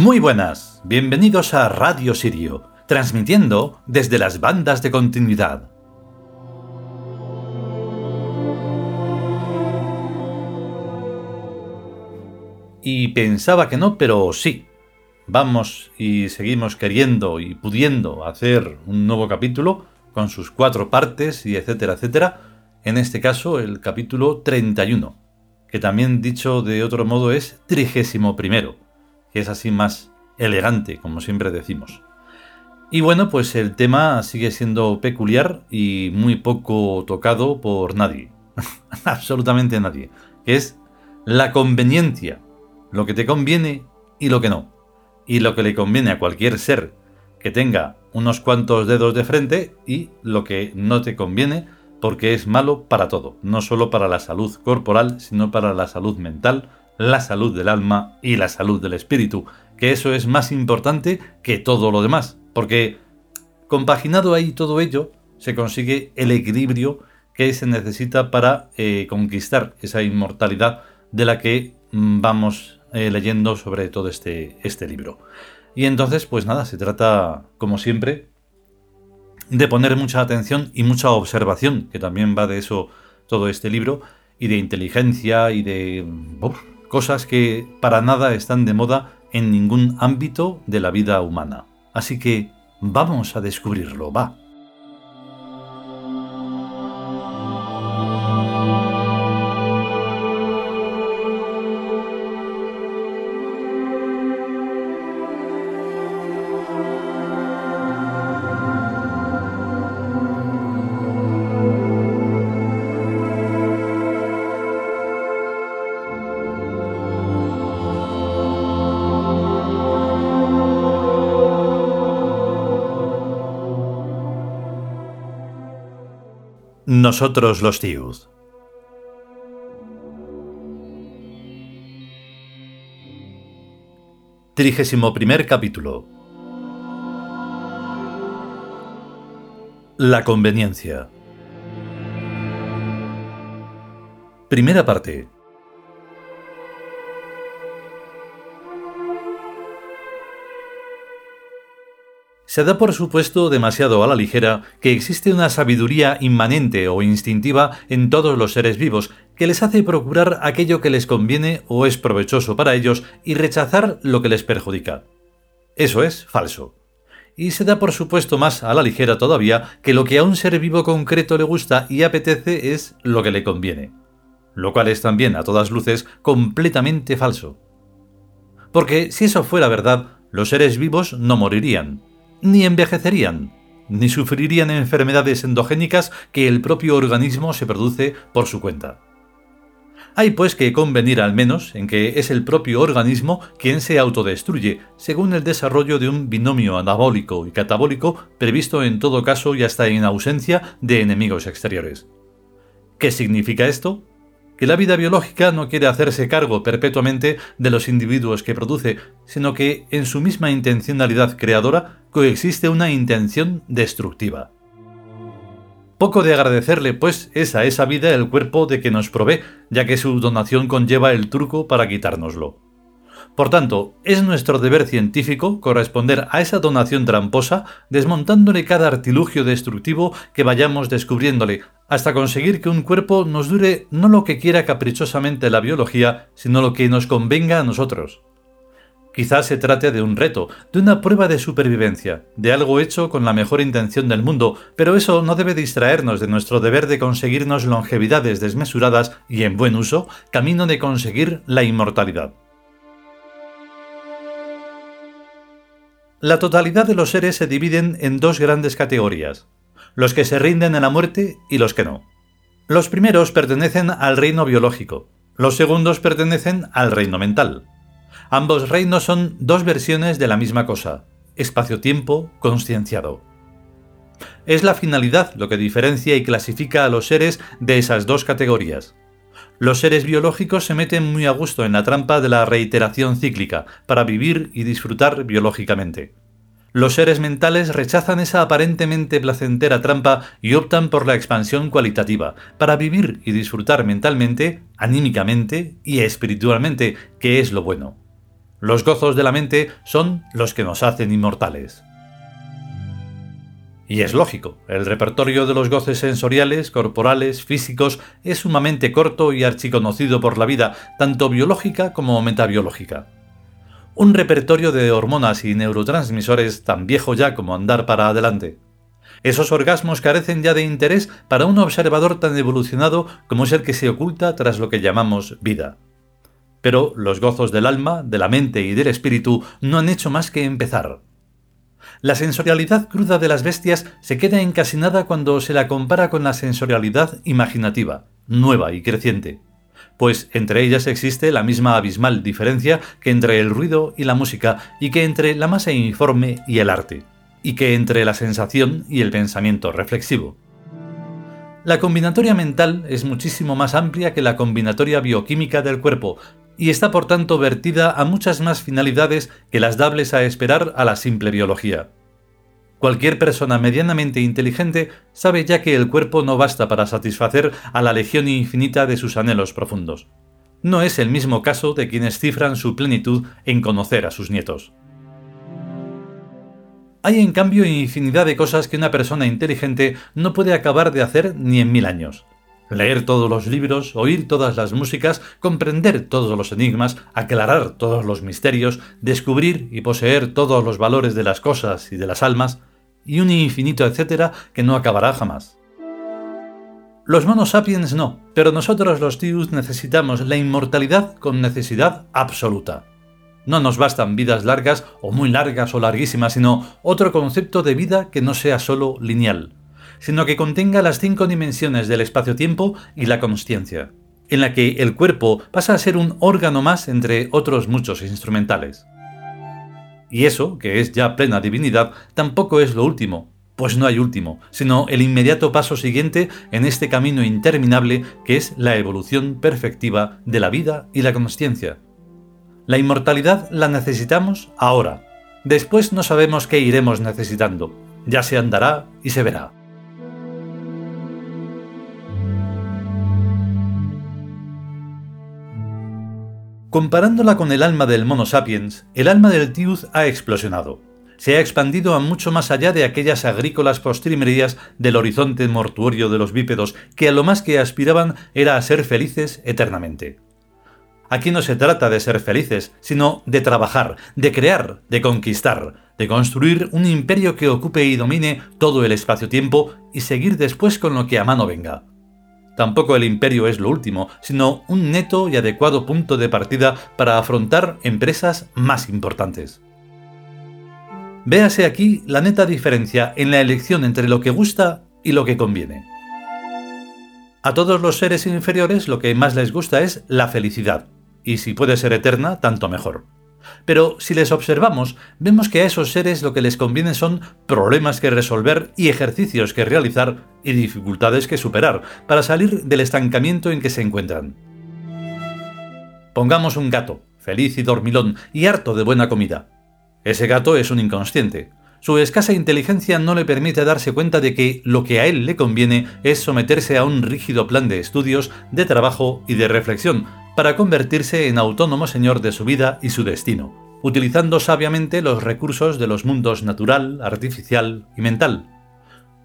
Muy buenas, bienvenidos a Radio Sirio, transmitiendo desde las bandas de continuidad. Y pensaba que no, pero sí. Vamos y seguimos queriendo y pudiendo hacer un nuevo capítulo con sus cuatro partes y etcétera, etcétera. En este caso, el capítulo 31, que también dicho de otro modo es trigésimo primero que es así más elegante, como siempre decimos. Y bueno, pues el tema sigue siendo peculiar y muy poco tocado por nadie, absolutamente nadie, que es la conveniencia, lo que te conviene y lo que no, y lo que le conviene a cualquier ser que tenga unos cuantos dedos de frente y lo que no te conviene porque es malo para todo, no solo para la salud corporal, sino para la salud mental, la salud del alma y la salud del espíritu, que eso es más importante que todo lo demás, porque compaginado ahí todo ello, se consigue el equilibrio que se necesita para eh, conquistar esa inmortalidad de la que mm, vamos eh, leyendo sobre todo este, este libro. Y entonces, pues nada, se trata, como siempre, de poner mucha atención y mucha observación, que también va de eso todo este libro, y de inteligencia y de cosas que para nada están de moda en ningún ámbito de la vida humana. Así que vamos a descubrirlo, va. Nosotros los Tiud. Trigésimo primer capítulo. La conveniencia. Primera parte. Se da por supuesto demasiado a la ligera que existe una sabiduría inmanente o instintiva en todos los seres vivos que les hace procurar aquello que les conviene o es provechoso para ellos y rechazar lo que les perjudica. Eso es falso. Y se da por supuesto más a la ligera todavía que lo que a un ser vivo concreto le gusta y apetece es lo que le conviene. Lo cual es también a todas luces completamente falso. Porque si eso fuera verdad, los seres vivos no morirían, ni envejecerían, ni sufrirían enfermedades endogénicas que el propio organismo se produce por su cuenta. Hay pues que convenir al menos en que es el propio organismo quien se autodestruye, según el desarrollo de un binomio anabólico y catabólico previsto en todo caso y hasta en ausencia de enemigos exteriores. ¿Qué significa esto? Que la vida biológica no quiere hacerse cargo perpetuamente de los individuos que produce, sino que en su misma intencionalidad creadora coexiste una intención destructiva. Poco de agradecerle, pues, es a esa vida el cuerpo de que nos provee, ya que su donación conlleva el truco para quitárnoslo. Por tanto, es nuestro deber científico corresponder a esa donación tramposa desmontándole cada artilugio destructivo que vayamos descubriéndole, hasta conseguir que un cuerpo nos dure no lo que quiera caprichosamente la biología, sino lo que nos convenga a nosotros. Quizás se trate de un reto, de una prueba de supervivencia, de algo hecho con la mejor intención del mundo, pero eso no debe distraernos de nuestro deber de conseguirnos longevidades desmesuradas y en buen uso, camino de conseguir la inmortalidad. La totalidad de los seres se dividen en dos grandes categorías, los que se rinden en la muerte y los que no. Los primeros pertenecen al reino biológico, los segundos pertenecen al reino mental. Ambos reinos son dos versiones de la misma cosa, espacio-tiempo conscienciado. Es la finalidad lo que diferencia y clasifica a los seres de esas dos categorías. Los seres biológicos se meten muy a gusto en la trampa de la reiteración cíclica para vivir y disfrutar biológicamente. Los seres mentales rechazan esa aparentemente placentera trampa y optan por la expansión cualitativa, para vivir y disfrutar mentalmente, anímicamente y espiritualmente, que es lo bueno. Los gozos de la mente son los que nos hacen inmortales. Y es lógico, el repertorio de los goces sensoriales, corporales, físicos es sumamente corto y archiconocido por la vida, tanto biológica como metabiológica. Un repertorio de hormonas y neurotransmisores tan viejo ya como andar para adelante. Esos orgasmos carecen ya de interés para un observador tan evolucionado como es el que se oculta tras lo que llamamos vida. Pero los gozos del alma, de la mente y del espíritu no han hecho más que empezar. La sensorialidad cruda de las bestias se queda encasinada cuando se la compara con la sensorialidad imaginativa, nueva y creciente, pues entre ellas existe la misma abismal diferencia que entre el ruido y la música y que entre la masa informe y el arte, y que entre la sensación y el pensamiento reflexivo. La combinatoria mental es muchísimo más amplia que la combinatoria bioquímica del cuerpo, y está por tanto vertida a muchas más finalidades que las dables a esperar a la simple biología. Cualquier persona medianamente inteligente sabe ya que el cuerpo no basta para satisfacer a la legión infinita de sus anhelos profundos. No es el mismo caso de quienes cifran su plenitud en conocer a sus nietos. Hay en cambio infinidad de cosas que una persona inteligente no puede acabar de hacer ni en mil años leer todos los libros, oír todas las músicas, comprender todos los enigmas, aclarar todos los misterios, descubrir y poseer todos los valores de las cosas y de las almas, y un infinito etcétera que no acabará jamás. Los monos sapiens no, pero nosotros los tius necesitamos la inmortalidad con necesidad absoluta. No nos bastan vidas largas o muy largas o larguísimas, sino otro concepto de vida que no sea solo lineal, sino que contenga las cinco dimensiones del espacio-tiempo y la consciencia, en la que el cuerpo pasa a ser un órgano más entre otros muchos instrumentales. Y eso, que es ya plena divinidad, tampoco es lo último, pues no hay último, sino el inmediato paso siguiente en este camino interminable que es la evolución perfectiva de la vida y la consciencia. La inmortalidad la necesitamos ahora. Después no sabemos qué iremos necesitando. Ya se andará y se verá. Comparándola con el alma del Mono sapiens, el alma del Tiud ha explosionado. Se ha expandido a mucho más allá de aquellas agrícolas postrimerías del horizonte mortuorio de los bípedos que a lo más que aspiraban era a ser felices eternamente. Aquí no se trata de ser felices, sino de trabajar, de crear, de conquistar, de construir un imperio que ocupe y domine todo el espacio-tiempo y seguir después con lo que a mano venga. Tampoco el imperio es lo último, sino un neto y adecuado punto de partida para afrontar empresas más importantes. Véase aquí la neta diferencia en la elección entre lo que gusta y lo que conviene. A todos los seres inferiores lo que más les gusta es la felicidad, y si puede ser eterna, tanto mejor. Pero si les observamos, vemos que a esos seres lo que les conviene son problemas que resolver y ejercicios que realizar y dificultades que superar para salir del estancamiento en que se encuentran. Pongamos un gato, feliz y dormilón y harto de buena comida. Ese gato es un inconsciente. Su escasa inteligencia no le permite darse cuenta de que lo que a él le conviene es someterse a un rígido plan de estudios, de trabajo y de reflexión, para convertirse en autónomo señor de su vida y su destino, utilizando sabiamente los recursos de los mundos natural, artificial y mental.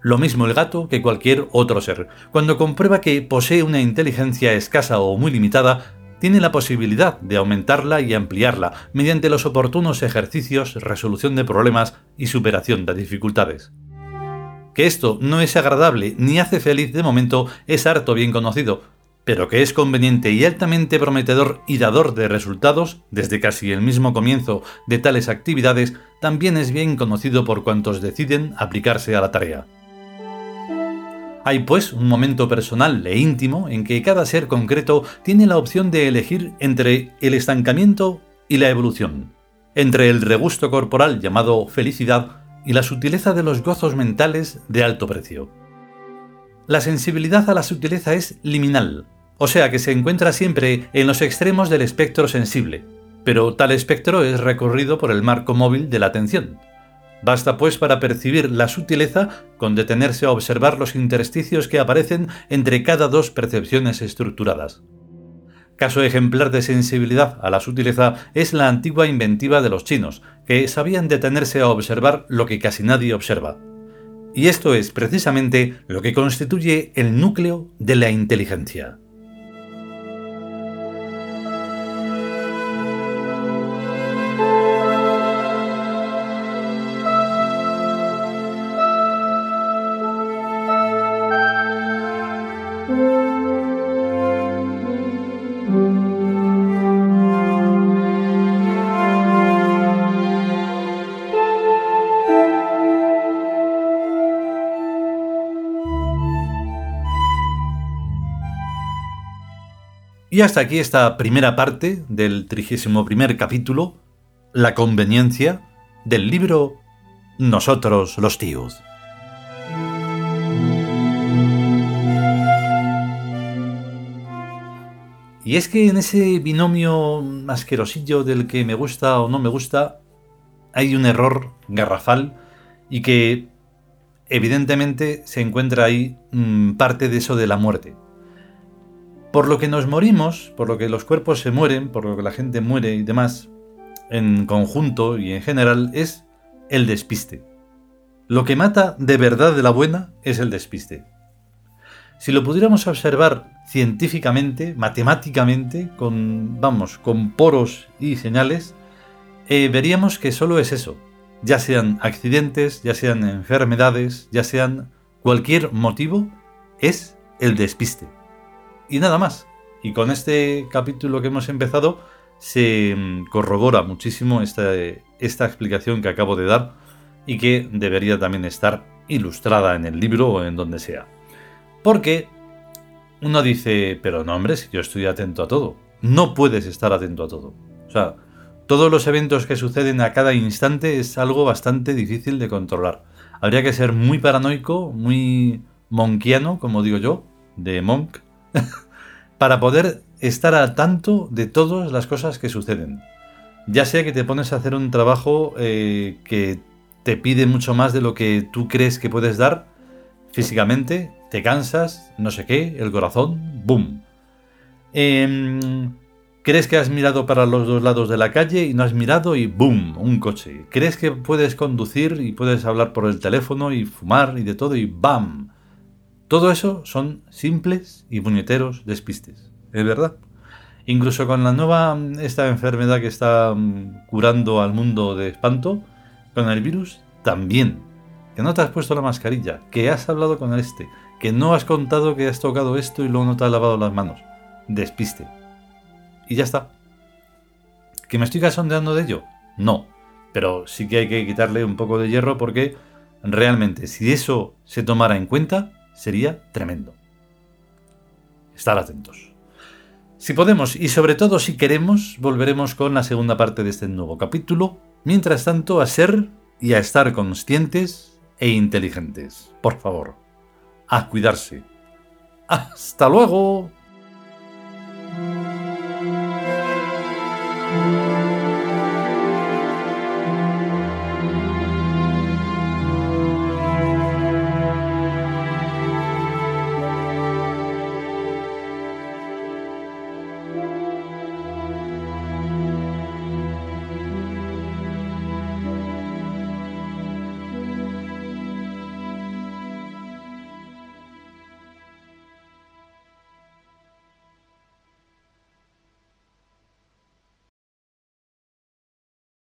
Lo mismo el gato que cualquier otro ser. Cuando comprueba que posee una inteligencia escasa o muy limitada, tiene la posibilidad de aumentarla y ampliarla mediante los oportunos ejercicios, resolución de problemas y superación de dificultades. Que esto no es agradable ni hace feliz de momento es harto bien conocido, pero que es conveniente y altamente prometedor y dador de resultados desde casi el mismo comienzo de tales actividades, también es bien conocido por cuantos deciden aplicarse a la tarea. Hay pues un momento personal e íntimo en que cada ser concreto tiene la opción de elegir entre el estancamiento y la evolución, entre el regusto corporal llamado felicidad y la sutileza de los gozos mentales de alto precio. La sensibilidad a la sutileza es liminal, o sea que se encuentra siempre en los extremos del espectro sensible, pero tal espectro es recorrido por el marco móvil de la atención. Basta pues para percibir la sutileza con detenerse a observar los intersticios que aparecen entre cada dos percepciones estructuradas. Caso ejemplar de sensibilidad a la sutileza es la antigua inventiva de los chinos, que sabían detenerse a observar lo que casi nadie observa. Y esto es precisamente lo que constituye el núcleo de la inteligencia. Y hasta aquí esta primera parte del trigésimo primer capítulo, la conveniencia del libro Nosotros los tíos. Y es que en ese binomio asquerosillo del que me gusta o no me gusta, hay un error garrafal y que evidentemente se encuentra ahí mm, parte de eso de la muerte. Por lo que nos morimos, por lo que los cuerpos se mueren, por lo que la gente muere y demás, en conjunto y en general, es el despiste. Lo que mata de verdad de la buena es el despiste. Si lo pudiéramos observar científicamente, matemáticamente, con, vamos, con poros y señales, eh, veríamos que solo es eso. Ya sean accidentes, ya sean enfermedades, ya sean cualquier motivo, es el despiste y nada más. Y con este capítulo que hemos empezado se mm, corrobora muchísimo esta, explicación que acabo de dar y que debería también estar ilustrada en el libro o en donde sea. Porque uno dice, pero no hombre, si yo estoy atento a todo. No puedes estar atento a todo. O sea, todos los eventos que suceden a cada instante es algo bastante difícil de controlar. Habría que ser muy paranoico, muy monkiano, como digo yo, de monk, para poder estar al tanto de todas las cosas que suceden. Ya sea que te pones a hacer un trabajo eh, que te pide mucho más de lo que tú crees que puedes dar físicamente, te cansas, no sé qué, el corazón, ¡boom! Em, crees que has mirado para los dos lados de la calle y no has mirado y ¡boom! Un coche. Crees que puedes conducir y puedes hablar por el teléfono y fumar y de todo y ¡bam! Todo eso son simples y puñeteros despistes, es verdad. Incluso con la nueva, esta enfermedad que está mm, curando al mundo de espanto, con el virus, también. Que no te has puesto la mascarilla, que has hablado con este, que no has contado que has tocado esto y luego no te has lavado las manos. Despiste. Y ya está. ¿Que me estoy casondeando de ello? No. Pero sí que hay que quitarle un poco de hierro porque realmente si eso se tomara en cuenta, sería tremendo. Estar atentos. Si podemos y sobre todo si queremos, volveremos con la segunda parte de este nuevo capítulo. Mientras tanto, a ser y a estar conscientes e inteligentes. Por favor, a cuidarse. Hasta luego.